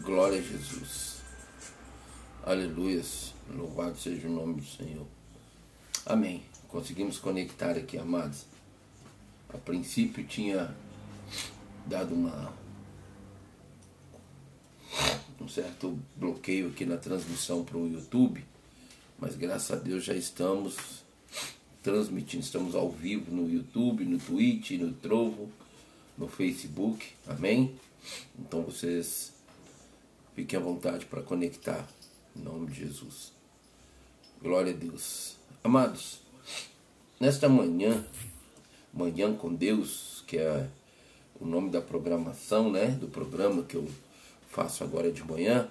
Glória a Jesus. Aleluias. Louvado seja o nome do Senhor. Amém. Conseguimos conectar aqui, amados. A princípio tinha dado uma um certo bloqueio aqui na transmissão para o YouTube, mas graças a Deus já estamos transmitindo, estamos ao vivo no YouTube, no Twitch, no Trovo, no Facebook, amém? Então vocês fiquem à vontade para conectar, em nome de Jesus. Glória a Deus. Amados, nesta manhã, Manhã com Deus, que é o nome da programação, né, do programa que eu faço agora de manhã,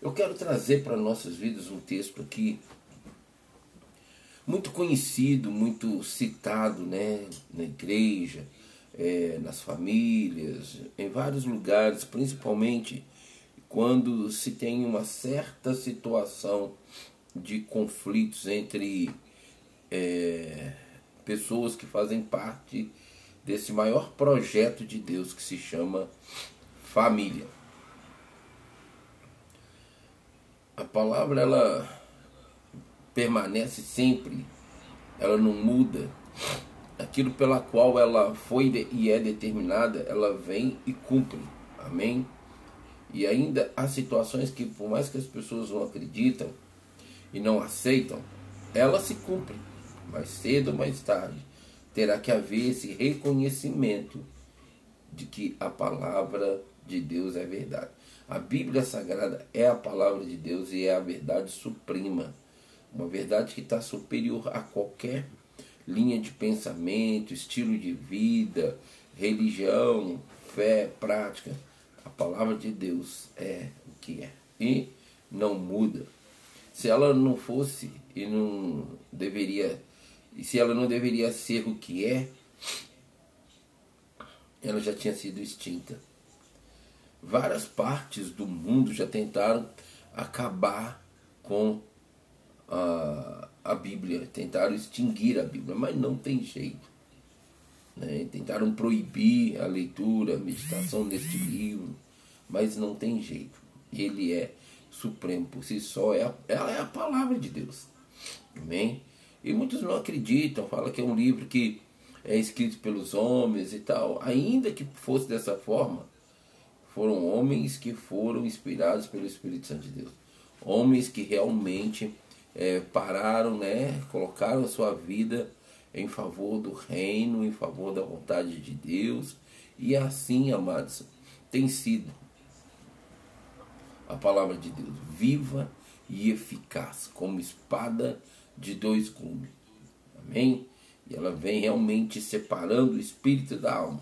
eu quero trazer para nossas vidas um texto aqui muito conhecido, muito citado né, na igreja, é, nas famílias, em vários lugares, principalmente quando se tem uma certa situação de conflitos entre é, pessoas que fazem parte desse maior projeto de Deus que se chama família. A palavra ela permanece sempre, ela não muda. Aquilo pela qual ela foi e é determinada, ela vem e cumpre. Amém? E ainda há situações que, por mais que as pessoas não acreditam e não aceitam, ela se cumpre. Mais cedo ou mais tarde, terá que haver esse reconhecimento de que a palavra de Deus é verdade. A Bíblia Sagrada é a palavra de Deus e é a verdade suprema uma verdade que está superior a qualquer linha de pensamento, estilo de vida, religião, fé, prática. Palavra de Deus é o que é e não muda. Se ela não fosse e não deveria, se ela não deveria ser o que é, ela já tinha sido extinta. Várias partes do mundo já tentaram acabar com a, a Bíblia, tentaram extinguir a Bíblia, mas não tem jeito. Né? Tentaram proibir a leitura, a meditação deste livro, mas não tem jeito. Ele é supremo por si só, é a, ela é a palavra de Deus. Amém? E muitos não acreditam, falam que é um livro que é escrito pelos homens e tal. Ainda que fosse dessa forma, foram homens que foram inspirados pelo Espírito Santo de Deus. Homens que realmente é, pararam, né, colocaram a sua vida em favor do reino, em favor da vontade de Deus. E assim, amados, tem sido a palavra de Deus viva e eficaz, como espada de dois gumes. Amém? E ela vem realmente separando o espírito da alma.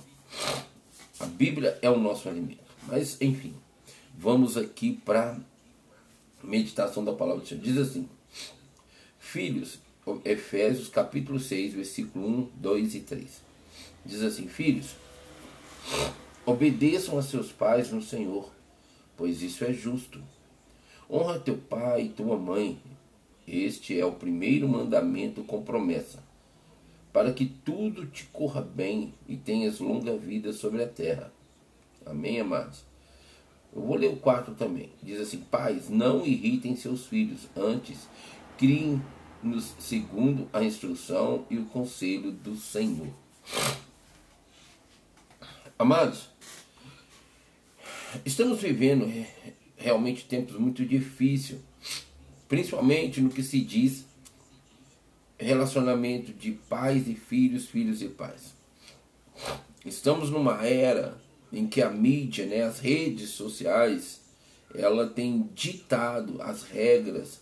A Bíblia é o nosso alimento. Mas, enfim, vamos aqui para meditação da palavra do Senhor. Diz assim: Filhos, Efésios capítulo 6, versículo 1, 2 e 3. Diz assim: Filhos, obedeçam a seus pais no Senhor, pois isso é justo. Honra teu pai e tua mãe. Este é o primeiro mandamento com promessa, para que tudo te corra bem e tenhas longa vida sobre a terra. Amém, amados? Eu vou ler o quarto também. Diz assim: Pais, não irritem seus filhos, antes criem-nos segundo a instrução e o conselho do Senhor. Amados, estamos vivendo realmente tempos muito difíceis, principalmente no que se diz relacionamento de pais e filhos, filhos e pais. Estamos numa era em que a mídia, né, as redes sociais, ela tem ditado as regras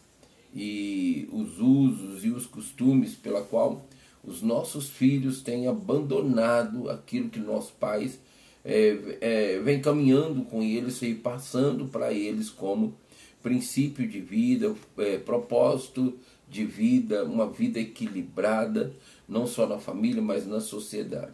e os usos e os costumes pela qual os nossos filhos têm abandonado aquilo que nossos pais é, é, vem caminhando com eles e passando para eles como princípio de vida, é, propósito de vida, uma vida equilibrada, não só na família, mas na sociedade.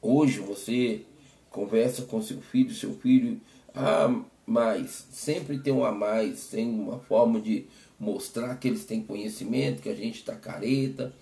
Hoje você conversa com seu filho, seu filho, ah, mais, sempre tem um a mais, tem uma forma de mostrar que eles têm conhecimento, que a gente está careta,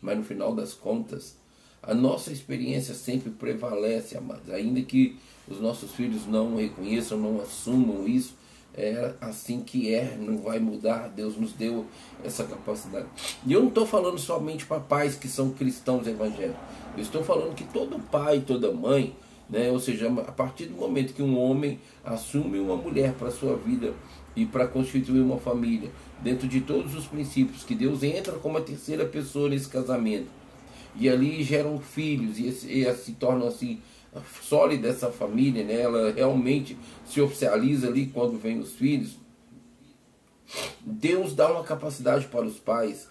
mas no final das contas, A nossa experiência sempre prevalece, amados. Ainda que os nossos filhos não reconheçam, não assumam isso, é assim que é, não vai mudar. Deus nos deu essa capacidade. E eu não estou falando somente para pais que são cristãos evangélicos. Eu estou falando que todo pai, toda mãe, né, ou seja, a partir do momento que um homem assume uma mulher para sua vida e para constituir uma família, dentro de todos os princípios, que Deus entra como a terceira pessoa nesse casamento, e ali geram filhos, e, e se tornam assim sólida essa família, né? ela realmente se oficializa ali quando vem os filhos. Deus dá uma capacidade para os pais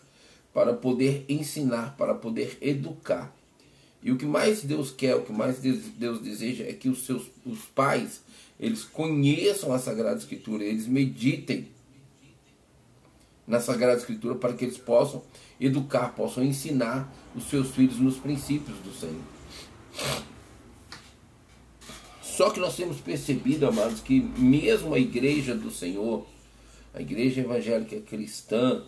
para poder ensinar, para poder educar. E o que mais Deus quer, o que mais Deus, deseja é que os seus os pais eles conheçam a Sagrada Escritura, eles meditem na Sagrada Escritura para que eles possam educar, possam ensinar os seus filhos nos princípios do Senhor. Só que nós temos percebido, amados, que mesmo a igreja do Senhor, a igreja evangélica cristã,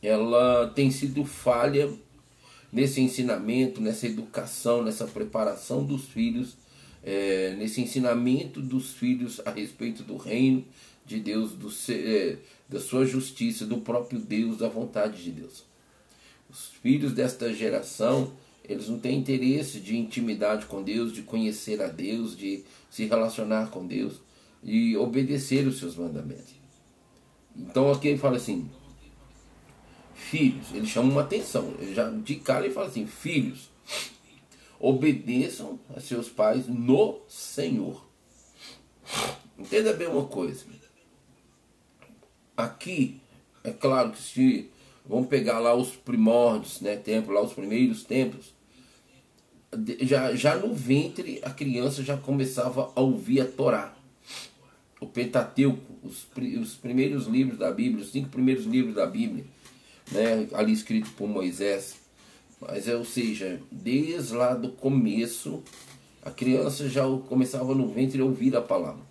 ela tem sido falha nesse ensinamento, nessa educação, nessa preparação dos filhos, é, nesse ensinamento dos filhos a respeito do reino de Deus, do, é, da sua justiça, do próprio Deus, da vontade de Deus. Os filhos desta geração, eles não têm interesse de intimidade com Deus, de conhecer a Deus, de se relacionar com Deus e obedecer os seus mandamentos. Então aqui ele fala assim, filhos, ele chama uma atenção, ele já de cara ele fala assim, filhos, obedeçam a seus pais no Senhor. Entenda bem uma coisa. Aqui, é claro que se vamos pegar lá os primórdios, né, templo, lá os primeiros templos, já, já no ventre a criança já começava a ouvir a Torá. O Pentateuco, os, os primeiros livros da Bíblia, os cinco primeiros livros da Bíblia, né, ali escrito por Moisés. Mas é, ou seja, desde lá do começo, a criança já começava no ventre a ouvir a palavra.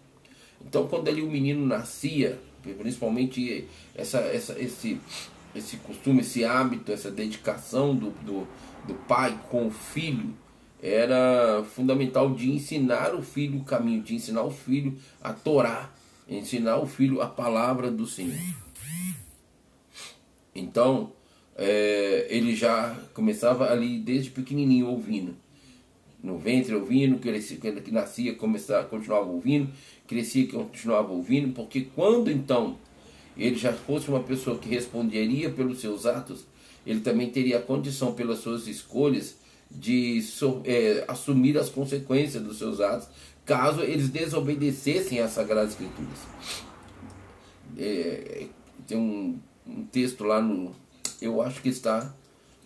Então quando ali o menino nascia, principalmente essa, essa, esse, esse costume, esse hábito, essa dedicação do, do, do pai com o filho, era fundamental de ensinar o filho o caminho, de ensinar o filho a Torá, ensinar o filho a palavra do Senhor. Então, é, ele já começava ali desde pequenininho ouvindo. No ventre ouvindo, crescia, que nascia, começava, continuava ouvindo, crescia, continuava ouvindo, porque quando então ele já fosse uma pessoa que responderia pelos seus atos, ele também teria a condição pelas suas escolhas de é, assumir as consequências dos seus atos, caso eles desobedecessem às Sagradas Escrituras. É, tem um, um, texto lá no. Eu acho que está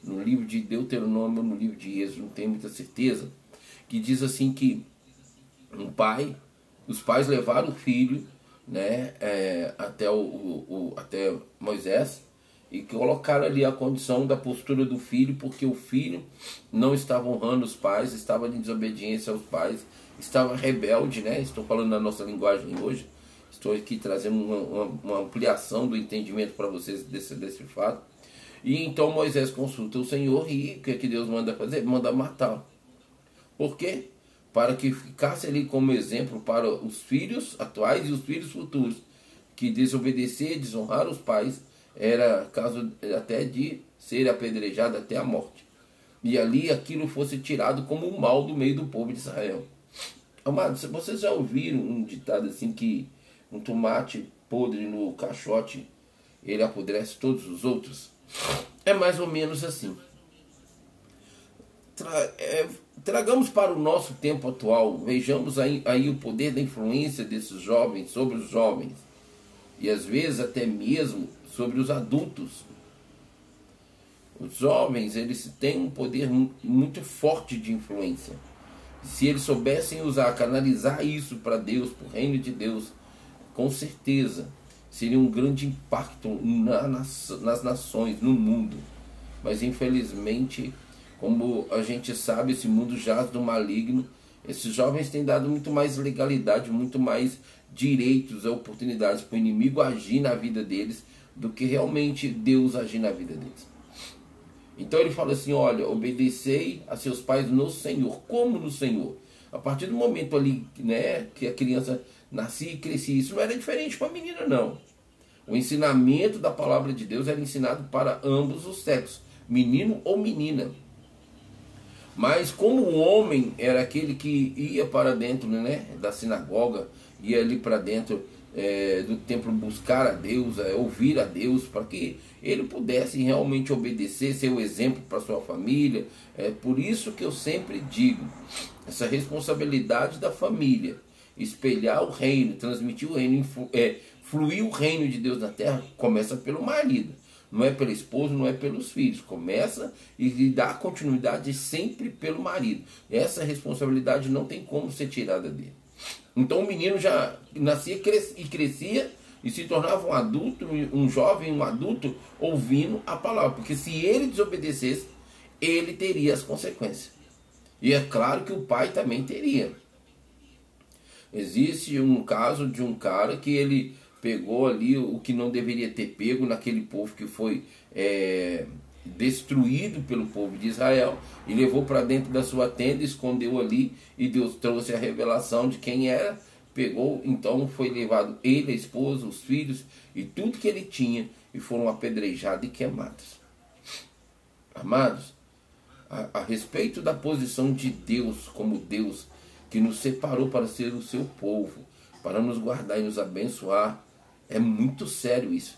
no livro de Deuteronômio, no livro de Êxodo, não tenho muita certeza, que diz assim que um pai, os pais levaram o filho né, é, até, o, o, o, até Moisés e colocaram ali a condição da postura do filho, porque o filho não estava honrando os pais, estava em desobediência aos pais, estava rebelde, né? Estou falando na nossa linguagem hoje, estou aqui trazendo uma, uma, uma ampliação do entendimento para vocês desse, desse fato. E então Moisés consulta o Senhor e o que, é que Deus manda fazer? Manda matar. Por quê? Para que ficasse ali como exemplo para os filhos atuais e os filhos futuros, que desobedecer, desonrar os pais, era caso até de ser apedrejado até a morte. E ali aquilo fosse tirado como um mal do meio do povo de Israel. Amados, vocês já ouviram um ditado assim que um tomate podre no caixote ele apodrece todos os outros? É mais ou menos assim. Tra é, tragamos para o nosso tempo atual, vejamos aí, aí o poder da influência desses jovens sobre os jovens e às vezes até mesmo sobre os adultos. Os jovens, eles têm um poder muito forte de influência. Se eles soubessem usar, canalizar isso para Deus, para o reino de Deus, com certeza seria um grande impacto na, nas, nas nações, no mundo. Mas infelizmente, como a gente sabe, esse mundo jaz do maligno. Esses jovens têm dado muito mais legalidade, muito mais direitos e oportunidades para o inimigo agir na vida deles do que realmente Deus agir na vida deles. Então ele fala assim: olha, obedecei a seus pais no Senhor. Como no Senhor? A partir do momento ali né, que a criança nascia e crescia, isso não era diferente para a menina, não. O ensinamento da palavra de Deus era ensinado para ambos os sexos, menino ou menina. Mas como o homem era aquele que ia para dentro né, da sinagoga, ia ali para dentro é, do templo buscar a Deus, é, ouvir a Deus, para que ele pudesse realmente obedecer, ser o exemplo para sua família. É por isso que eu sempre digo, essa responsabilidade da família, espelhar o reino, transmitir o reino, é, fluir o reino de Deus na terra, começa pelo marido. Não é pela esposa, não é pelos filhos. Começa e dá continuidade sempre pelo marido. Essa responsabilidade não tem como ser tirada dele. Então o menino já nascia e crescia e se tornava um adulto, um jovem, um adulto, ouvindo a palavra. Porque se ele desobedecesse, ele teria as consequências. E é claro que o pai também teria. Existe um caso de um cara que ele pegou ali o que não deveria ter pego naquele povo que foi é, destruído pelo povo de Israel e levou para dentro da sua tenda, escondeu ali e Deus trouxe a revelação de quem era. Pegou, então foi levado ele, a esposa, os filhos e tudo que ele tinha e foram apedrejados e queimados. Amados, a, a respeito da posição de Deus como Deus que nos separou para ser o seu povo, para nos guardar e nos abençoar, é muito sério isso.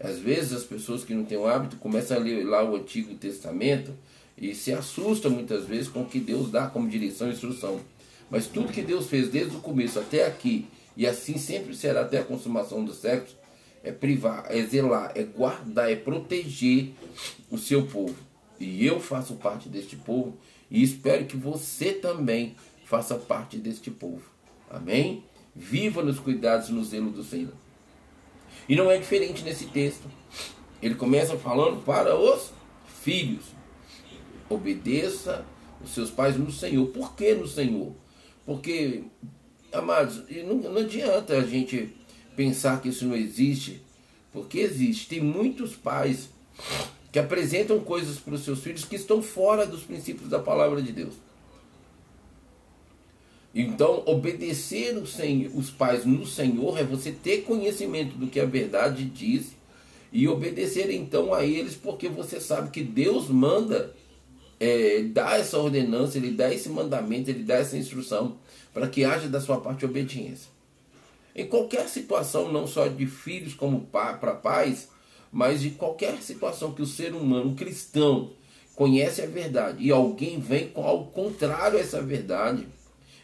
Às vezes as pessoas que não têm o hábito começam a ler lá o Antigo Testamento e se assustam muitas vezes com o que Deus dá como direção e instrução. Mas tudo que Deus fez desde o começo até aqui, e assim sempre será até a consumação dos séculos, é privar, é zelar, é guardar, é proteger o seu povo. E eu faço parte deste povo e espero que você também faça parte deste povo. Amém? Viva nos cuidados e no zelo do Senhor. E não é diferente nesse texto. Ele começa falando para os filhos: obedeça os seus pais no Senhor. Por que no Senhor? Porque, amados, não, não adianta a gente pensar que isso não existe, porque existe. Tem muitos pais que apresentam coisas para os seus filhos que estão fora dos princípios da palavra de Deus. Então, obedecer os pais no Senhor é você ter conhecimento do que a verdade diz e obedecer então a eles, porque você sabe que Deus manda é, essa ordenança, Ele dá esse mandamento, Ele dá essa instrução para que haja da sua parte obediência. Em qualquer situação, não só de filhos como para pais, mas de qualquer situação que o ser humano, um cristão, conhece a verdade e alguém vem com algo contrário a essa verdade,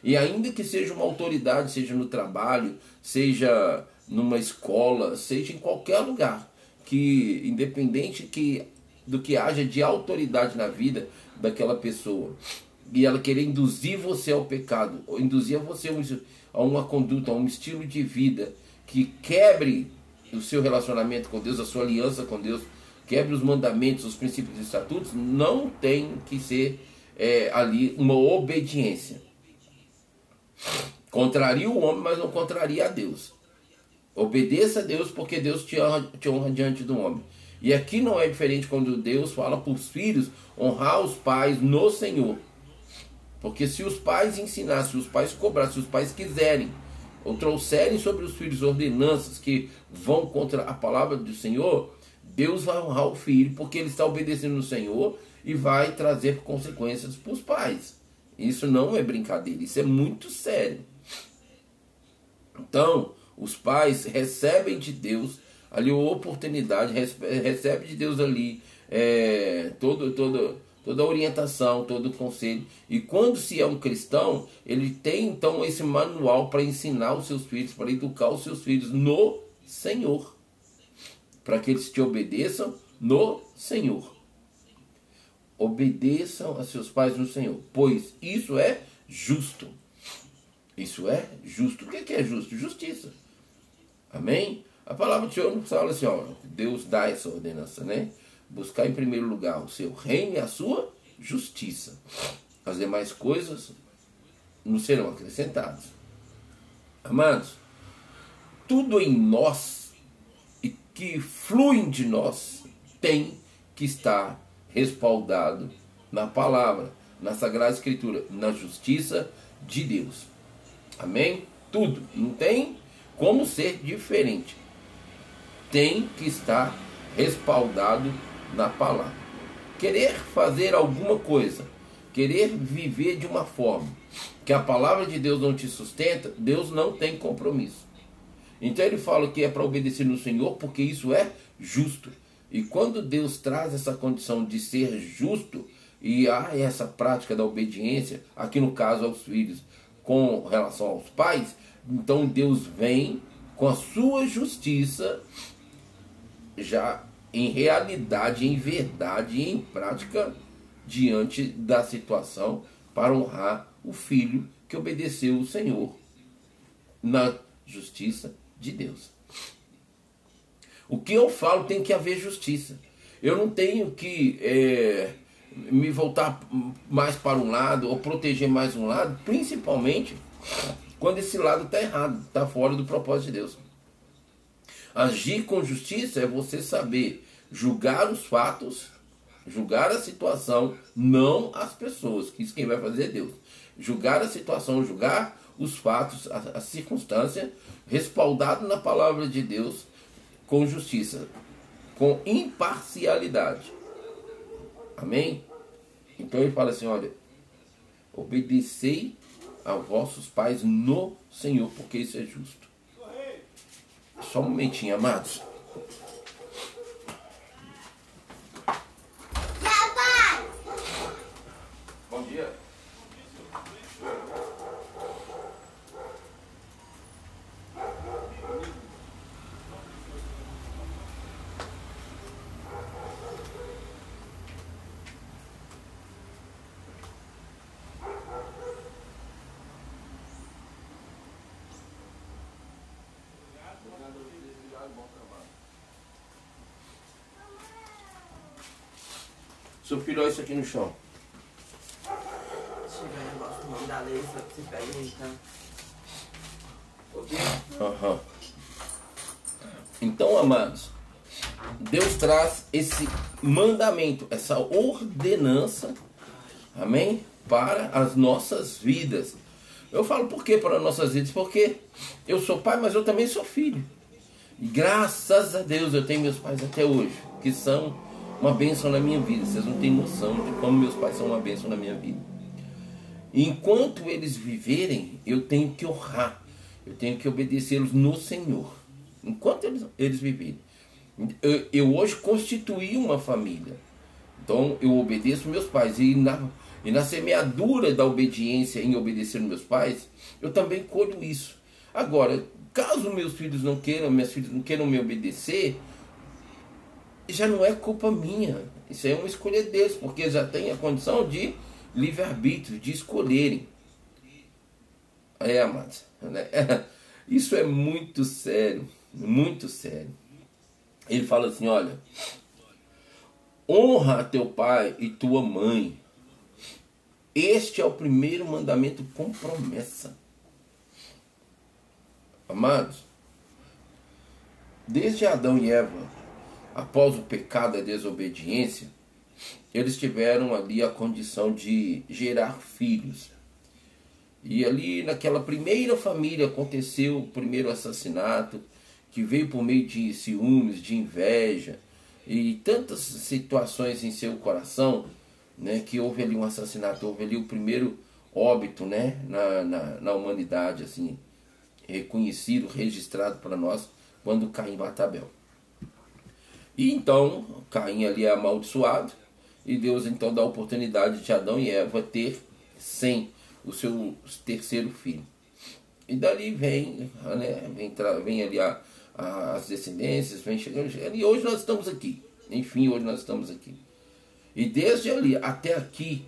e ainda que seja uma autoridade, seja no trabalho, seja numa escola, seja em qualquer lugar, que independente que do que haja de autoridade na vida daquela pessoa, e ela querer induzir você ao pecado, ou induzir você a uma conduta, a um estilo de vida que quebre o seu relacionamento com Deus, a sua aliança com Deus, quebre os mandamentos, os princípios e estatutos, não tem que ser é, ali uma obediência. Contraria o homem, mas não contraria a Deus. Obedeça a Deus porque Deus te honra, te honra diante do homem. E aqui não é diferente quando Deus fala para os filhos honrar os pais no Senhor. Porque se os pais ensinassem, se os pais cobrassem, se os pais quiserem, ou trouxerem sobre os filhos ordenanças que vão contra a palavra do Senhor, Deus vai honrar o filho, porque ele está obedecendo no Senhor e vai trazer consequências para os pais. Isso não é brincadeira, isso é muito sério. Então, os pais recebem de Deus ali a oportunidade, recebe de Deus ali é, todo, todo, toda a orientação, todo o conselho. E quando se é um cristão, ele tem então esse manual para ensinar os seus filhos, para educar os seus filhos no Senhor. Para que eles te obedeçam no Senhor obedeçam a seus pais no Senhor, pois isso é justo. Isso é justo. O que é justo? Justiça. Amém? A palavra do Senhor fala assim, ó, Deus dá essa ordenança, né? Buscar em primeiro lugar o seu reino e a sua justiça. As demais coisas não serão acrescentadas. Amados, tudo em nós e que flui de nós tem que estar respaldado na palavra, na Sagrada Escritura, na justiça de Deus. Amém? Tudo. Não tem como ser diferente. Tem que estar respaldado na palavra. Querer fazer alguma coisa, querer viver de uma forma que a palavra de Deus não te sustenta, Deus não tem compromisso. Então ele fala que é para obedecer no Senhor, porque isso é justo. E quando Deus traz essa condição de ser justo, e há essa prática da obediência, aqui no caso aos filhos, com relação aos pais, então Deus vem com a sua justiça já em realidade, em verdade em prática diante da situação para honrar o filho que obedeceu o Senhor na justiça de Deus. O que eu falo tem que haver justiça. Eu não tenho que é, me voltar mais para um lado ou proteger mais um lado, principalmente quando esse lado está errado, está fora do propósito de Deus. Agir com justiça é você saber julgar os fatos, julgar a situação, não as pessoas, que isso quem vai fazer é Deus. Julgar a situação, julgar os fatos, a, a circunstância, respaldado na palavra de Deus, com justiça, com imparcialidade. Amém? Então ele fala assim: olha, obedecei a vossos pais no Senhor, porque isso é justo. Só um momentinho, amados. Seu filho, olha isso aqui no chão. Se tiver negócio, o nome da lei, você pega tá? Uhum. Então, amados, Deus traz esse mandamento, essa ordenança, amém? Para as nossas vidas. Eu falo por que para as nossas vidas? Porque eu sou pai, mas eu também sou filho. E graças a Deus eu tenho meus pais até hoje, que são uma bênção na minha vida. Vocês não têm noção de como meus pais são uma bênção na minha vida. Enquanto eles viverem, eu tenho que honrar, eu tenho que obedecê-los no Senhor. Enquanto eles, eles viverem. Eu, eu, hoje constituí uma família. Então eu obedeço meus pais. E na, e na semeadura da obediência em obedecer meus pais, eu também colho isso. Agora, caso meus filhos não queiram, minhas filhas não queiram me obedecer, já não é culpa minha. Isso é uma escolha deles, porque já tem a condição de livre-arbítrio, de escolherem. É, amados. Né? Isso é muito sério, muito sério. Ele fala assim: olha, honra teu pai e tua mãe. Este é o primeiro mandamento com promessa. Amados, desde Adão e Eva, após o pecado e a desobediência, eles tiveram ali a condição de gerar filhos. E ali naquela primeira família aconteceu o primeiro assassinato, que veio por meio de ciúmes, de inveja e tantas situações em seu coração, né, que houve ali um assassinato, houve ali o primeiro óbito né, na, na, na humanidade, assim, reconhecido, registrado para nós, quando Caim mata. E então Caim ali é amaldiçoado e Deus então dá a oportunidade de Adão e Eva ter sem o seu terceiro filho. E dali vem, né, vem, vem ali a, a, as descendências, vem chegando, e hoje nós estamos aqui. Enfim, hoje nós estamos aqui. E desde ali até aqui,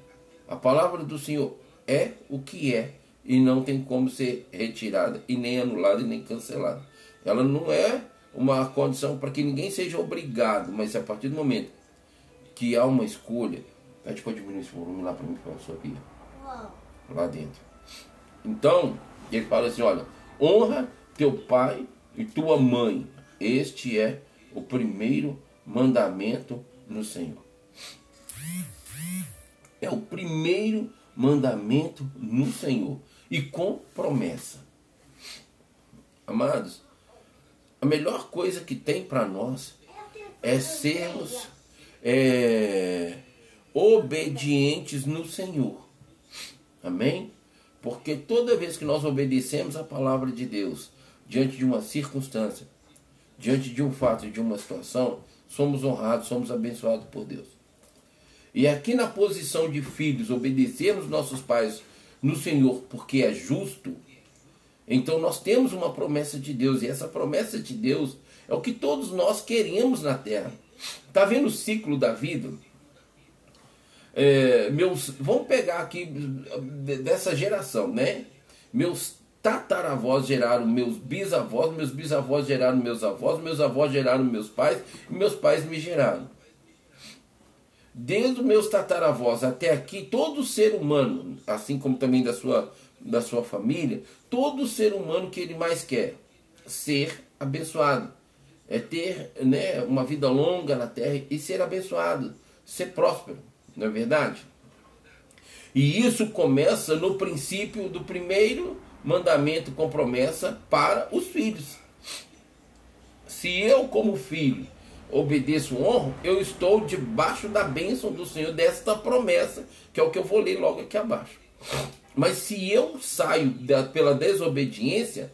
a palavra do Senhor é o que é e não tem como ser retirada e nem anulada e nem cancelada. Ela não é uma condição para que ninguém seja obrigado, mas a partir do momento que há uma escolha, pede para diminuir esse volume lá para mim, para pia. Lá dentro. Então, ele fala assim: olha, honra teu pai e tua mãe. Este é o primeiro mandamento no Senhor. É o primeiro mandamento no Senhor e com promessa. Amados, a melhor coisa que tem para nós é sermos é, obedientes no Senhor. Amém? Porque toda vez que nós obedecemos a palavra de Deus diante de uma circunstância, diante de um fato, de uma situação, somos honrados, somos abençoados por Deus. E aqui na posição de filhos, obedecermos nossos pais no Senhor porque é justo, então nós temos uma promessa de Deus, e essa promessa de Deus é o que todos nós queremos na terra. Está vendo o ciclo da vida? É, meus, vamos pegar aqui dessa geração, né? Meus tataravós geraram meus bisavós, meus bisavós geraram meus avós, meus avós geraram meus pais, e meus pais me geraram. Desde meus tataravós até aqui, todo ser humano, assim como também da sua, da sua família, todo ser humano que ele mais quer ser abençoado. É ter né, uma vida longa na terra e ser abençoado, ser próspero, não é verdade? E isso começa no princípio do primeiro mandamento com promessa para os filhos. Se eu, como filho, obedeço honro, eu estou debaixo da bênção do Senhor, desta promessa, que é o que eu vou ler logo aqui abaixo. Mas se eu saio da, pela desobediência,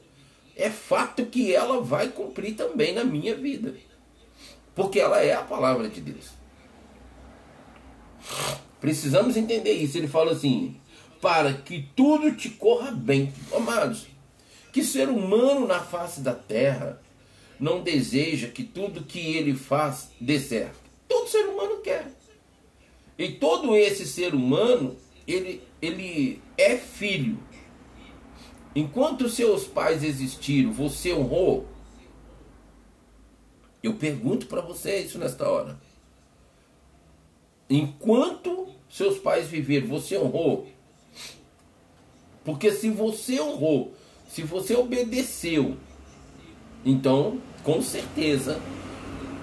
é fato que ela vai cumprir também na minha vida. Porque ela é a palavra de Deus. Precisamos entender isso. Ele fala assim: para que tudo te corra bem. Amados, que ser humano na face da terra não deseja que tudo que ele faz dê certo? Todo ser humano quer. E todo esse ser humano, ele, ele é filho. Enquanto seus pais existiram, você honrou? Eu pergunto para você isso nesta hora. Enquanto seus pais viveram, você honrou? Porque se você honrou, se você obedeceu, então, com certeza,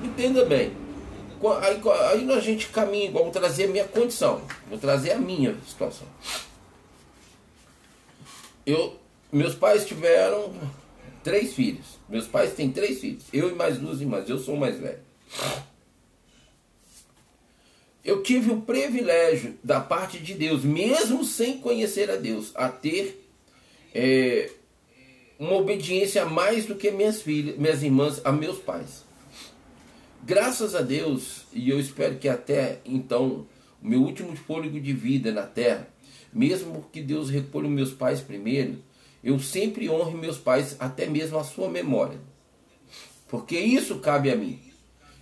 entenda bem. Aí, aí a gente caminha igual, vou trazer a minha condição, vou trazer a minha situação. Eu, meus pais tiveram três filhos. Meus pais têm três filhos. Eu e mais duas irmãs. Eu sou o mais velho. Eu tive o privilégio da parte de Deus, mesmo sem conhecer a Deus, a ter é, uma obediência mais do que minhas filhas, minhas irmãs, a meus pais. Graças a Deus, e eu espero que até então, o meu último fôlego de vida na terra, mesmo que Deus recolha meus pais primeiro, eu sempre honre meus pais, até mesmo a sua memória. Porque isso cabe a mim.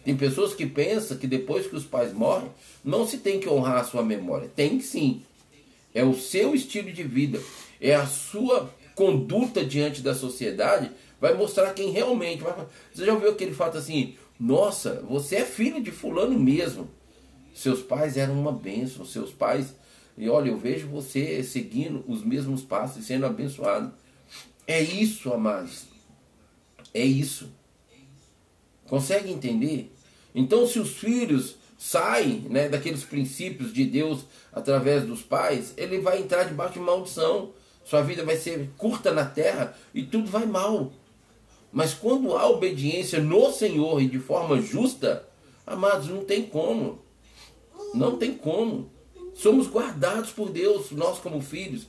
Tem pessoas que pensam que depois que os pais morrem, não se tem que honrar a sua memória. Tem sim. É o seu estilo de vida, é a sua conduta diante da sociedade, vai mostrar quem realmente vai. Você já ouviu aquele fato assim? Nossa, você é filho de fulano mesmo. Seus pais eram uma bênção, seus pais. E olha, eu vejo você seguindo os mesmos passos e sendo abençoado. É isso, amados. É isso. Consegue entender? Então, se os filhos saem né, daqueles princípios de Deus através dos pais, ele vai entrar debaixo de maldição. Sua vida vai ser curta na terra e tudo vai mal. Mas quando há obediência no Senhor e de forma justa, amados, não tem como. Não tem como. Somos guardados por Deus, nós como filhos.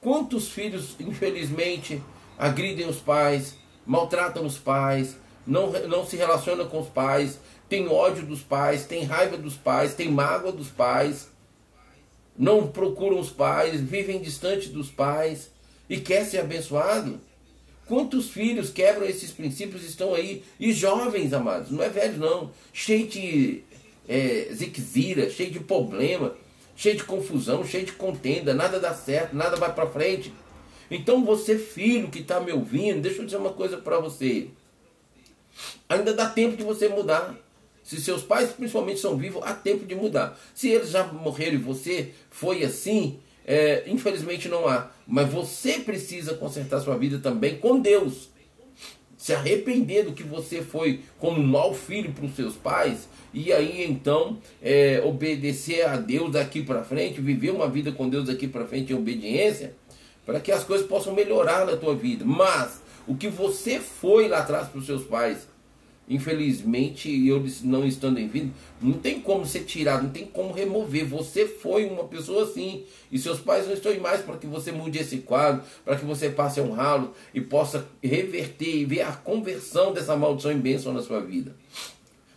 Quantos filhos, infelizmente, agridem os pais, maltratam os pais, não, não se relaciona com os pais, tem ódio dos pais, tem raiva dos pais, tem mágoa dos pais, não procuram os pais, vivem distante dos pais e quer ser abençoado? Quantos filhos quebram esses princípios estão aí? E jovens, amados, não é velho não, cheio de é, ziquezira, cheio de problema, cheio de confusão, cheio de contenda, nada dá certo, nada vai para frente. Então você, filho que está me ouvindo, deixa eu dizer uma coisa para você. Ainda dá tempo de você mudar. Se seus pais principalmente são vivos, há tempo de mudar. Se eles já morreram e você foi assim, é, infelizmente não há. Mas você precisa consertar sua vida também com Deus. se arrepender do que você foi como um mau filho para os seus pais, e aí então é, obedecer a Deus daqui para frente, viver uma vida com Deus daqui para frente em obediência, para que as coisas possam melhorar na tua vida. Mas o que você foi lá atrás para os seus pais, Infelizmente, eu não estando em vida, não tem como ser tirado, não tem como remover. Você foi uma pessoa assim. E seus pais não estão mais para que você mude esse quadro, para que você passe a honrá-lo e possa reverter e ver a conversão dessa maldição em bênção na sua vida.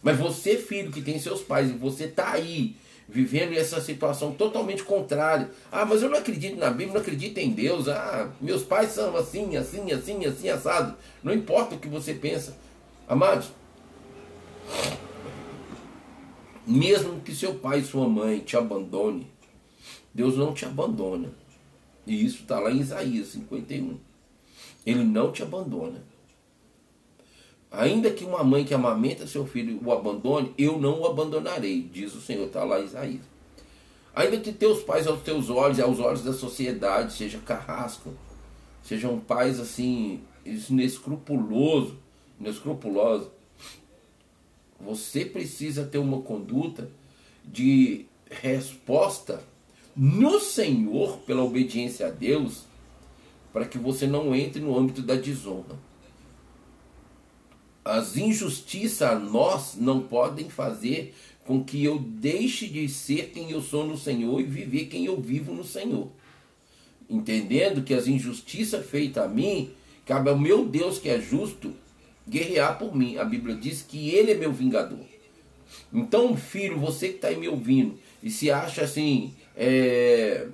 Mas você, filho, que tem seus pais, e você está aí, vivendo essa situação totalmente contrária. Ah, mas eu não acredito na Bíblia, não acredito em Deus. Ah, meus pais são assim, assim, assim, assim, assado. Não importa o que você pensa. Amados, mesmo que seu pai e sua mãe te abandone, Deus não te abandona. E isso está lá em Isaías 51. Ele não te abandona. Ainda que uma mãe que amamenta seu filho o abandone, eu não o abandonarei, diz o Senhor, está lá em Isaías. Ainda que teus pais aos teus olhos, aos olhos da sociedade, seja carrasco, sejam pais assim, inescrupulosos, inescrupulosos, você precisa ter uma conduta de resposta no Senhor pela obediência a Deus, para que você não entre no âmbito da desonra. As injustiças a nós não podem fazer com que eu deixe de ser quem eu sou no Senhor e viver quem eu vivo no Senhor. Entendendo que as injustiças feitas a mim, cabe ao meu Deus que é justo guerrear por mim. A Bíblia diz que ele é meu vingador. Então, filho, você que está aí me ouvindo e se acha assim, é,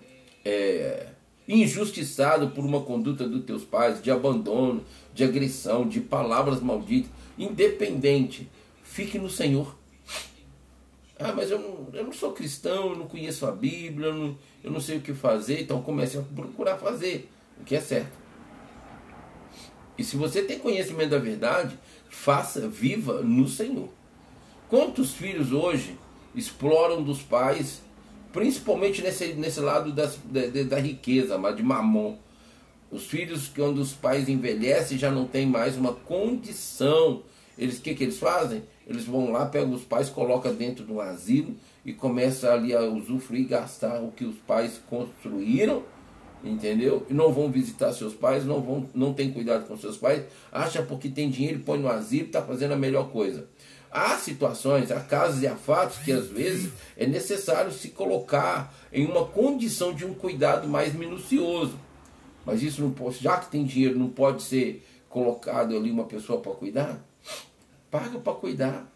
é, injustiçado por uma conduta dos teus pais, de abandono, de agressão, de palavras malditas, independente, fique no Senhor. Ah, mas eu não, eu não sou cristão, eu não conheço a Bíblia, eu não, eu não sei o que fazer, então comece a procurar fazer o que é certo. E se você tem conhecimento da verdade, faça, viva no Senhor. Quantos filhos hoje exploram dos pais, principalmente nesse, nesse lado das, da, da riqueza, de mamon? Os filhos, quando os pais envelhecem, já não tem mais uma condição. Eles o que, que eles fazem? Eles vão lá, pegam os pais, colocam dentro de um asilo e começam ali a usufruir e gastar o que os pais construíram entendeu? E não vão visitar seus pais, não vão, não tem cuidado com seus pais, acha porque tem dinheiro, põe no asilo, está fazendo a melhor coisa. Há situações, há casos e há fatos que às vezes é necessário se colocar em uma condição de um cuidado mais minucioso. Mas isso não pode, já que tem dinheiro, não pode ser colocado ali uma pessoa para cuidar? Paga para cuidar,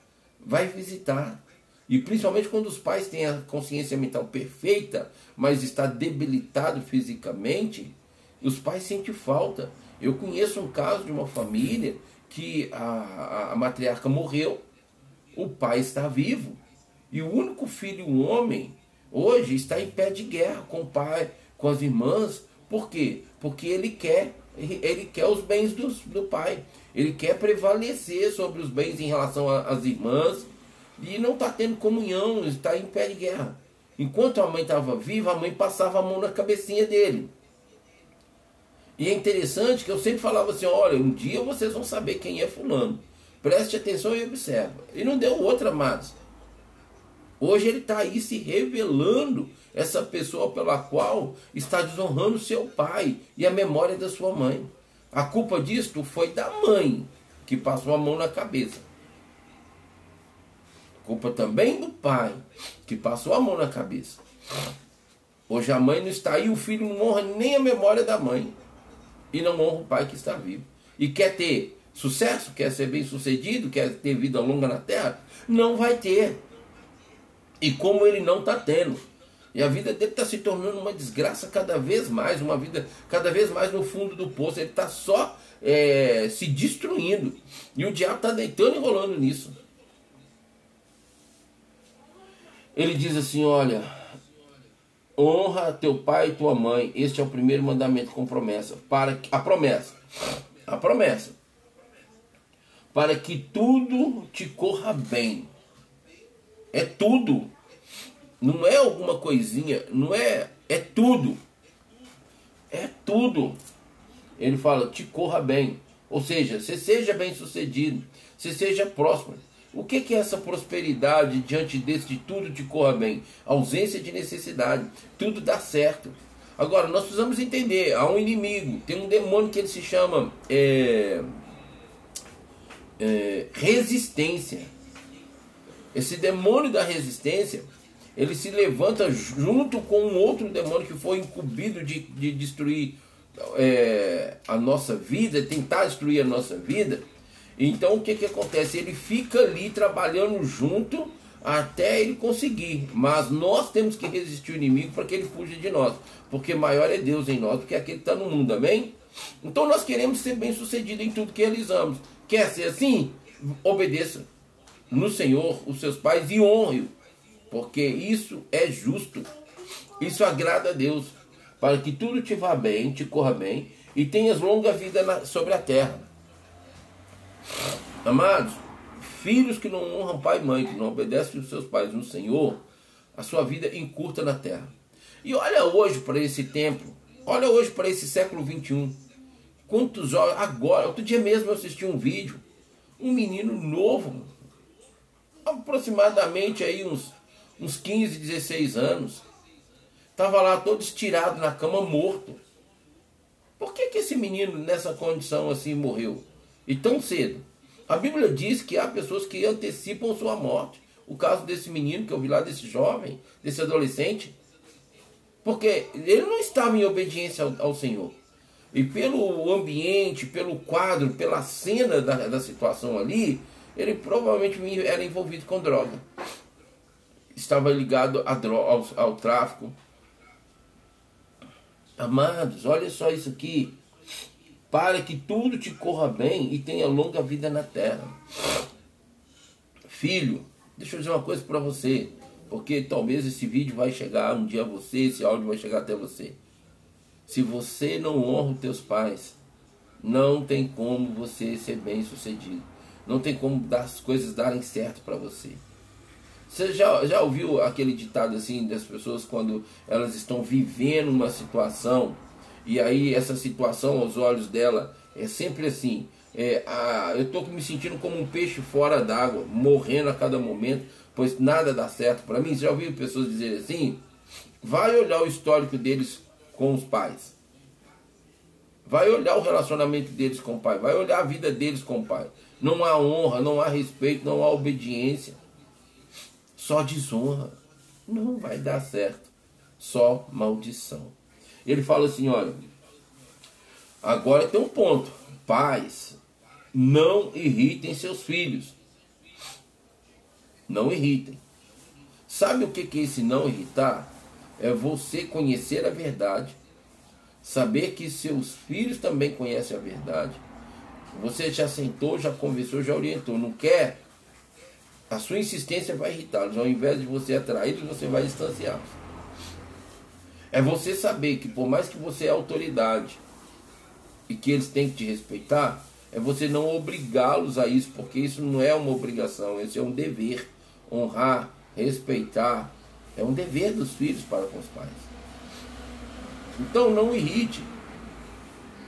vai visitar, e principalmente quando os pais têm a consciência mental perfeita, mas está debilitado fisicamente, os pais sentem falta. Eu conheço um caso de uma família que a, a matriarca morreu, o pai está vivo, e o único filho, um homem, hoje está em pé de guerra com o pai, com as irmãs. Por quê? Porque ele quer, ele quer os bens do, do pai. Ele quer prevalecer sobre os bens em relação às irmãs, e não está tendo comunhão, está em pé de guerra. Enquanto a mãe estava viva, a mãe passava a mão na cabecinha dele. E é interessante que eu sempre falava assim: olha, um dia vocês vão saber quem é Fulano. Preste atenção e observa. E não deu outra mais. Hoje ele está aí se revelando essa pessoa pela qual está desonrando seu pai e a memória da sua mãe. A culpa disto foi da mãe que passou a mão na cabeça. Culpa também do pai, que passou a mão na cabeça. Hoje a mãe não está aí, o filho não honra nem a memória da mãe. E não honra o pai que está vivo. E quer ter sucesso, quer ser bem sucedido, quer ter vida longa na terra? Não vai ter. E como ele não está tendo. E a vida dele está se tornando uma desgraça cada vez mais, uma vida cada vez mais no fundo do poço. Ele está só é, se destruindo. E o diabo está deitando e rolando nisso. Ele diz assim: Olha, honra teu pai e tua mãe. Este é o primeiro mandamento com promessa. Para que, a promessa. A promessa. Para que tudo te corra bem. É tudo. Não é alguma coisinha. Não é. É tudo. É tudo. Ele fala: te corra bem. Ou seja, você seja bem sucedido, você seja próspero. O que, é essa prosperidade diante desse de tudo te corra bem? Ausência de necessidade, tudo dá certo. Agora, nós precisamos entender, há um inimigo, tem um demônio que ele se chama é, é, resistência. Esse demônio da resistência, ele se levanta junto com um outro demônio que foi incumbido de, de destruir é, a nossa vida, tentar destruir a nossa vida então o que, que acontece? Ele fica ali trabalhando junto até ele conseguir. Mas nós temos que resistir o inimigo para que ele fuja de nós. Porque maior é Deus em nós do que aquele que está no mundo, amém? Então nós queremos ser bem sucedidos em tudo que realizamos. Quer ser assim? Obedeça no Senhor os seus pais e honre-o. Porque isso é justo. Isso agrada a Deus. Para que tudo te vá bem, te corra bem e tenhas longa vida na, sobre a terra. Amados, filhos que não honram pai e mãe, que não obedecem os seus pais no Senhor, a sua vida encurta na terra. E olha hoje para esse tempo, olha hoje para esse século 21. Quantos jovens, agora, outro dia mesmo eu assisti um vídeo, um menino novo, aproximadamente aí uns, uns 15, 16 anos, estava lá todo estirado na cama, morto. Por que, que esse menino nessa condição assim morreu? E tão cedo. A Bíblia diz que há pessoas que antecipam sua morte. O caso desse menino que eu vi lá, desse jovem, desse adolescente. Porque ele não estava em obediência ao, ao Senhor. E pelo ambiente, pelo quadro, pela cena da, da situação ali, ele provavelmente era envolvido com droga. Estava ligado a ao, ao tráfico. Amados, olha só isso aqui para que tudo te corra bem e tenha longa vida na terra. Filho, deixa eu dizer uma coisa para você, porque talvez esse vídeo vai chegar um dia a você, esse áudio vai chegar até você. Se você não honra os teus pais, não tem como você ser bem sucedido. Não tem como as coisas darem certo para você. Você já, já ouviu aquele ditado assim das pessoas quando elas estão vivendo uma situação e aí essa situação aos olhos dela é sempre assim. É, a, eu estou me sentindo como um peixe fora d'água, morrendo a cada momento, pois nada dá certo para mim. Você já ouviu pessoas dizerem assim? Vai olhar o histórico deles com os pais. Vai olhar o relacionamento deles com o pai. Vai olhar a vida deles com o pai. Não há honra, não há respeito, não há obediência. Só desonra. Não vai dar certo. Só maldição. Ele fala assim: olha, agora tem um ponto. Pais, não irritem seus filhos. Não irritem. Sabe o que é esse não irritar? É você conhecer a verdade, saber que seus filhos também conhecem a verdade. Você já sentou, já conversou, já orientou. Não quer? A sua insistência vai irritá-los. Ao invés de você atraí-los, você vai distanciá-los. É você saber que por mais que você é autoridade e que eles têm que te respeitar, é você não obrigá-los a isso, porque isso não é uma obrigação, isso é um dever. Honrar, respeitar, é um dever dos filhos para com os pais. Então não irrite.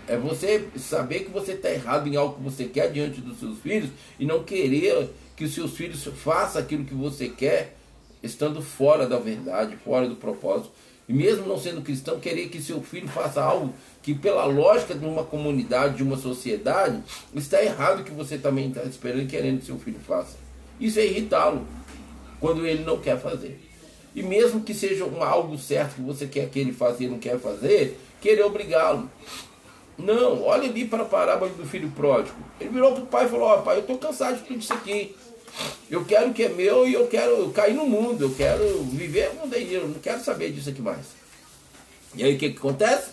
É você saber que você está errado em algo que você quer diante dos seus filhos e não querer que os seus filhos façam aquilo que você quer, estando fora da verdade, fora do propósito e mesmo não sendo cristão, querer que seu filho faça algo que, pela lógica de uma comunidade, de uma sociedade, está errado que você também está esperando e querendo que seu filho faça. Isso é irritá-lo quando ele não quer fazer. E mesmo que seja algo certo que você quer que ele faça e não quer fazer, querer obrigá-lo. Não, olha ali para a parábola do filho pródigo. Ele virou para o pai e falou: Ó, oh, pai, eu estou cansado de tudo isso aqui. Eu quero o que é meu e eu quero cair no mundo, eu quero viver com dinheiro, não quero saber disso aqui mais. E aí o que, que acontece?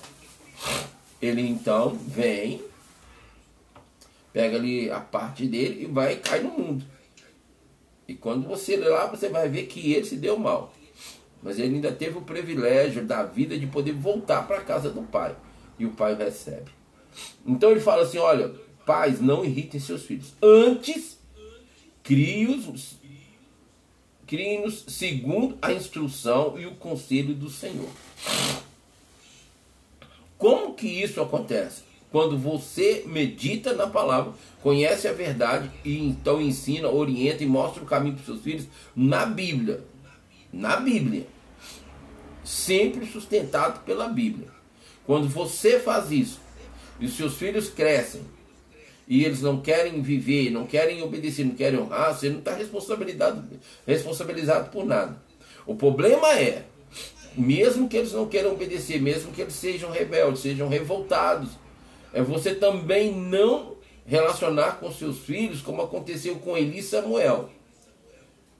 Ele então vem, pega ali a parte dele e vai cair no mundo. E quando você lê lá, você vai ver que ele se deu mal. Mas ele ainda teve o privilégio da vida de poder voltar para a casa do pai. E o pai recebe. Então ele fala assim: olha, pais, não irritem seus filhos. Antes Crie-os nos segundo a instrução e o conselho do Senhor. Como que isso acontece? quando você medita na palavra, conhece a verdade e então ensina, orienta e mostra o caminho para os seus filhos na Bíblia. Na Bíblia. Sempre sustentado pela Bíblia. Quando você faz isso e os seus filhos crescem e eles não querem viver, não querem obedecer, não querem honrar, você não está responsabilizado, responsabilizado por nada. O problema é, mesmo que eles não queiram obedecer, mesmo que eles sejam rebeldes, sejam revoltados, é você também não relacionar com seus filhos como aconteceu com Eli e Samuel,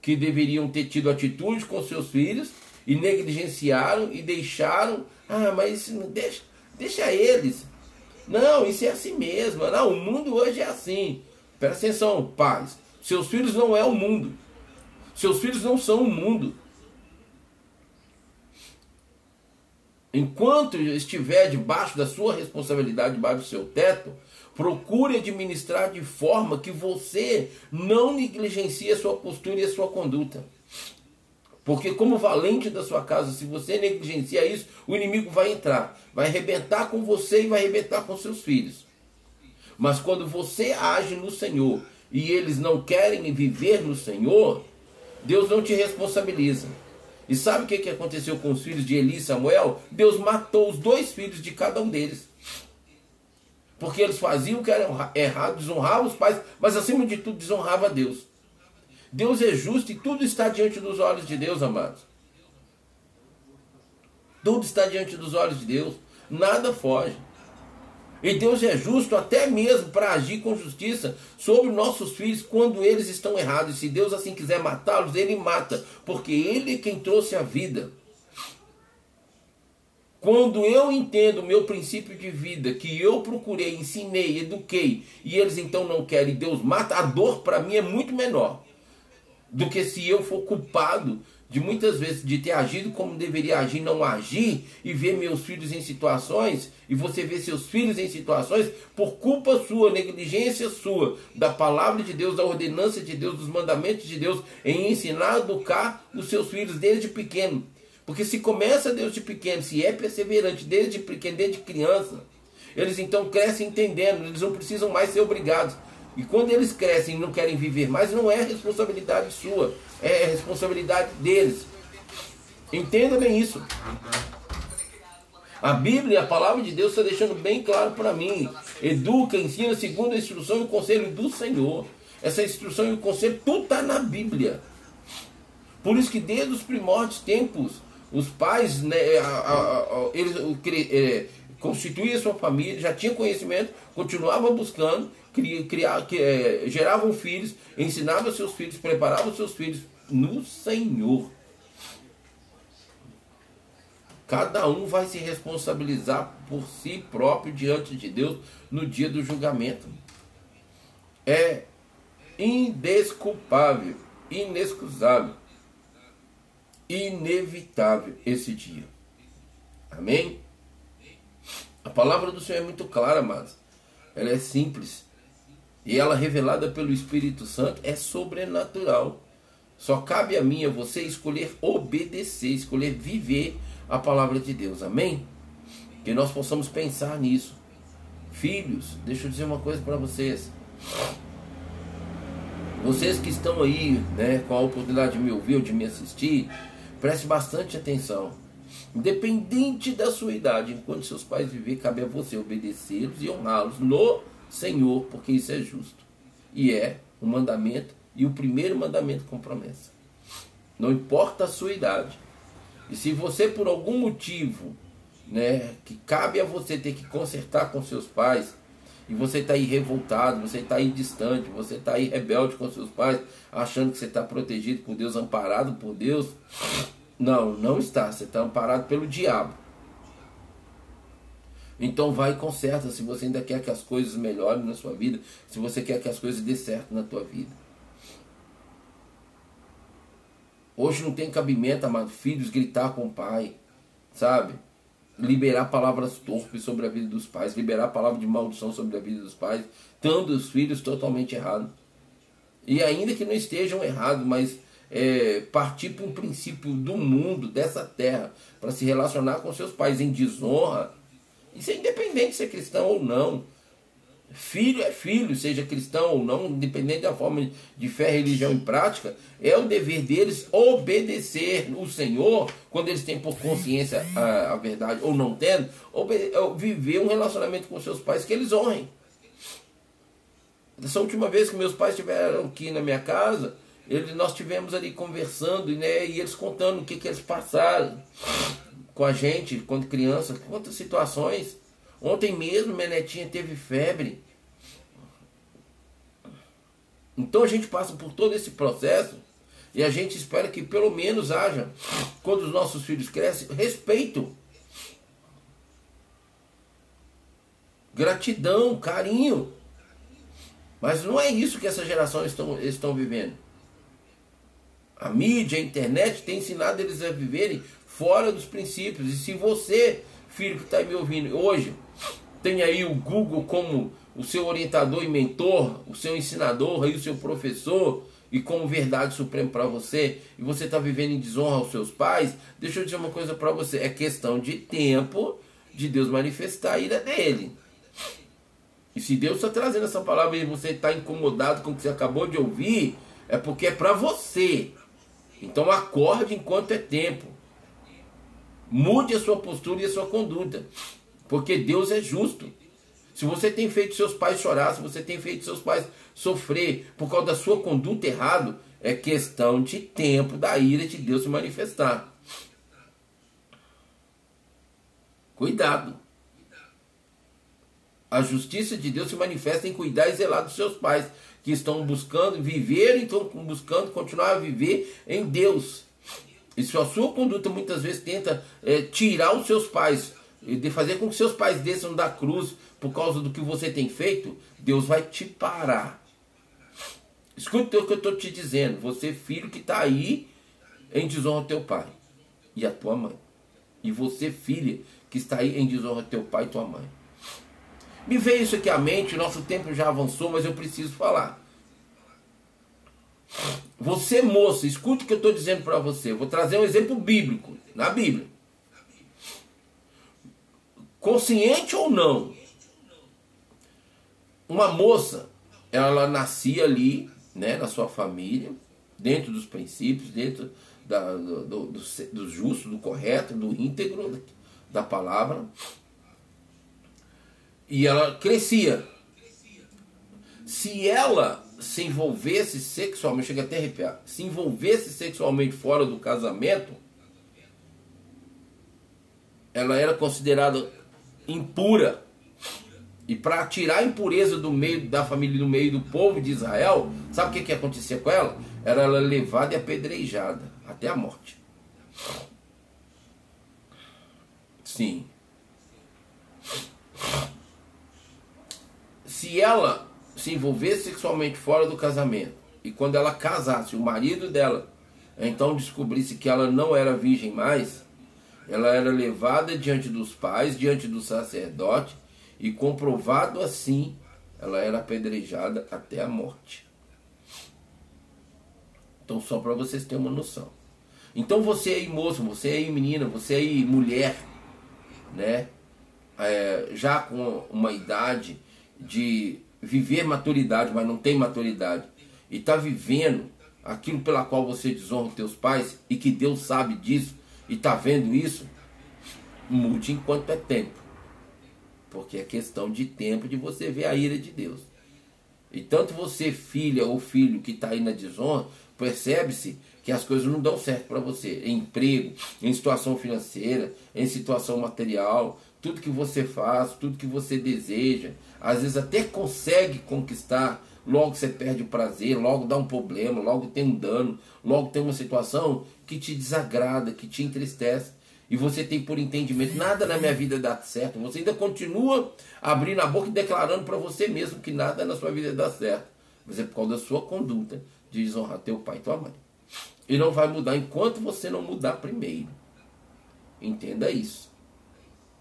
que deveriam ter tido atitude com seus filhos e negligenciaram e deixaram, ah, mas deixa, deixa eles. Não, isso é assim mesmo. Não, o mundo hoje é assim. Presta atenção, pais. Seus filhos não é o mundo. Seus filhos não são o mundo. Enquanto estiver debaixo da sua responsabilidade, debaixo do seu teto, procure administrar de forma que você não negligencie a sua postura e a sua conduta. Porque, como valente da sua casa, se você negligencia isso, o inimigo vai entrar, vai arrebentar com você e vai arrebentar com seus filhos. Mas quando você age no Senhor e eles não querem viver no Senhor, Deus não te responsabiliza. E sabe o que, que aconteceu com os filhos de Eli e Samuel? Deus matou os dois filhos de cada um deles. Porque eles faziam o que era errado, desonravam os pais, mas acima de tudo desonrava Deus. Deus é justo e tudo está diante dos olhos de Deus, amados. Tudo está diante dos olhos de Deus. Nada foge. E Deus é justo até mesmo para agir com justiça sobre nossos filhos quando eles estão errados. E se Deus assim quiser matá-los, ele mata, porque ele é quem trouxe a vida. Quando eu entendo o meu princípio de vida, que eu procurei, ensinei, eduquei, e eles então não querem, Deus mata, a dor para mim é muito menor do que se eu for culpado de muitas vezes de ter agido como deveria agir, não agir e ver meus filhos em situações e você ver seus filhos em situações por culpa sua, negligência sua, da palavra de Deus, da ordenança de Deus, dos mandamentos de Deus, em ensinar a educar os seus filhos desde pequeno. Porque se começa desde pequeno, se é perseverante desde pequeno, desde criança, eles então crescem entendendo, eles não precisam mais ser obrigados. E quando eles crescem e não querem viver mais, não é responsabilidade sua, é responsabilidade deles. Entenda bem isso. A Bíblia, a palavra de Deus está deixando bem claro para mim. Educa, ensina segundo a instrução e o conselho do Senhor. Essa instrução e o conselho, tudo está na Bíblia. Por isso que desde os primórdios tempos, os pais, né, a, a, a, eles é, constituíam sua família, já tinham conhecimento, continuavam buscando criar, é, geravam filhos, ensinavam seus filhos, preparavam seus filhos no Senhor. Cada um vai se responsabilizar por si próprio diante de Deus no dia do julgamento. É indesculpável, inexcusável, inevitável esse dia. Amém? A palavra do Senhor é muito clara, mas ela é simples. E ela revelada pelo Espírito Santo é sobrenatural. Só cabe a mim a você escolher obedecer, escolher viver a palavra de Deus. Amém? Que nós possamos pensar nisso. Filhos, deixa eu dizer uma coisa para vocês. Vocês que estão aí, né, com a oportunidade de me ouvir ou de me assistir, preste bastante atenção. Independente da sua idade, enquanto seus pais viver, cabe a você obedecê-los e honrá-los no Senhor, porque isso é justo. E é o mandamento e o primeiro mandamento com promessa. Não importa a sua idade. E se você por algum motivo, né, que cabe a você ter que consertar com seus pais, e você está aí revoltado, você está aí distante, você está aí rebelde com seus pais, achando que você está protegido por Deus, amparado por Deus, não, não está. Você está amparado pelo diabo. Então vai e conserta se você ainda quer que as coisas melhorem na sua vida, se você quer que as coisas dê certo na tua vida. Hoje não tem cabimento, amado, filhos gritar com o pai, sabe? Liberar palavras torpes sobre a vida dos pais, liberar palavra de maldição sobre a vida dos pais, tendo os filhos totalmente errados. E ainda que não estejam errados, mas é, partir para um princípio do mundo, dessa terra, para se relacionar com seus pais em desonra, Isso é independente de ser cristão ou não. Filho é filho, seja cristão ou não, independente da forma de fé, religião e prática, é o dever deles obedecer o Senhor, quando eles têm por consciência a, a verdade ou não tendo, viver um relacionamento com seus pais que eles honrem. Essa última vez que meus pais estiveram aqui na minha casa, eles, nós tivemos ali conversando né, e eles contando o que, que eles passaram com a gente quando criança, quantas situações. Ontem mesmo minha netinha teve febre. Então a gente passa por todo esse processo e a gente espera que pelo menos haja, quando os nossos filhos crescem, respeito. Gratidão, carinho. Mas não é isso que essa geração estão, estão vivendo. A mídia, a internet tem ensinado eles a viverem fora dos princípios. E se você, filho que está me ouvindo hoje, tem aí o Google como o seu orientador e mentor, o seu ensinador, aí o seu professor e como verdade suprema para você, e você está vivendo em desonra aos seus pais, deixa eu dizer uma coisa para você: é questão de tempo de Deus manifestar a ira dele. E se Deus está trazendo essa palavra e você está incomodado com o que você acabou de ouvir, é porque é para você. Então acorde enquanto é tempo. Mude a sua postura e a sua conduta. Porque Deus é justo. Se você tem feito seus pais chorar, se você tem feito seus pais sofrer por causa da sua conduta errada, é questão de tempo da ira de Deus se manifestar. Cuidado a justiça de Deus se manifesta em cuidar e zelar dos seus pais, que estão buscando viver, estão buscando continuar a viver em Deus. E se a sua conduta muitas vezes tenta é, tirar os seus pais, de fazer com que seus pais desçam da cruz por causa do que você tem feito, Deus vai te parar. Escute o que eu estou te dizendo. Você, filho que está aí em desonra teu pai e a tua mãe. E você, filha, que está aí em desonra teu pai e tua mãe. Me veio isso aqui à mente, nosso tempo já avançou, mas eu preciso falar. Você, moça, escute o que eu estou dizendo para você. Vou trazer um exemplo bíblico, na Bíblia. Consciente ou não, uma moça, ela nascia ali, né, na sua família, dentro dos princípios, dentro da, do, do, do justo, do correto, do íntegro da palavra e ela crescia. Se ela se envolvesse sexualmente, chega até a arrepiar, se envolvesse sexualmente fora do casamento, ela era considerada impura. E para tirar a impureza do meio da família, do meio do povo de Israel, sabe o que, que acontecia com ela? Era ela levada e apedrejada até a morte. Sim se ela se envolvesse sexualmente fora do casamento e quando ela casasse, o marido dela então descobrisse que ela não era virgem mais, ela era levada diante dos pais, diante do sacerdote e comprovado assim, ela era apedrejada até a morte. Então, só para vocês terem uma noção. Então, você aí, moço, você aí, menina, você aí, mulher, né? É, já com uma idade de viver maturidade, mas não tem maturidade, e está vivendo aquilo pela qual você desonra os teus pais, e que Deus sabe disso, e está vendo isso, mude enquanto é tempo. Porque é questão de tempo de você ver a ira de Deus. E tanto você, filha ou filho que está aí na desonra, percebe-se que as coisas não dão certo para você. Em emprego, em situação financeira, em situação material, tudo que você faz, tudo que você deseja, às vezes até consegue conquistar, logo você perde o prazer, logo dá um problema, logo tem um dano, logo tem uma situação que te desagrada, que te entristece. E você tem por entendimento, nada na minha vida dá certo. Você ainda continua abrindo a boca e declarando para você mesmo que nada na sua vida dá certo. Mas é por causa da sua conduta de desonrar teu pai e tua mãe. E não vai mudar enquanto você não mudar primeiro. Entenda isso.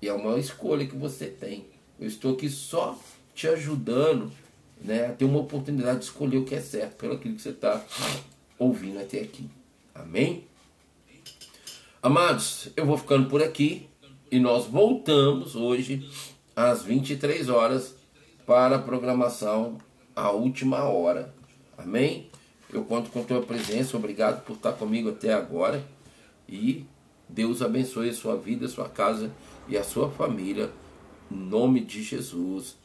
E é uma escolha que você tem. Eu estou aqui só te ajudando né, a ter uma oportunidade de escolher o que é certo pelo aquilo que você está ouvindo até aqui. Amém? Amados, eu vou ficando por aqui. E nós voltamos hoje às 23 horas para a programação a última hora. Amém? Eu conto com tua presença. Obrigado por estar comigo até agora. E Deus abençoe a sua vida, a sua casa e a sua família. Em nome de Jesus.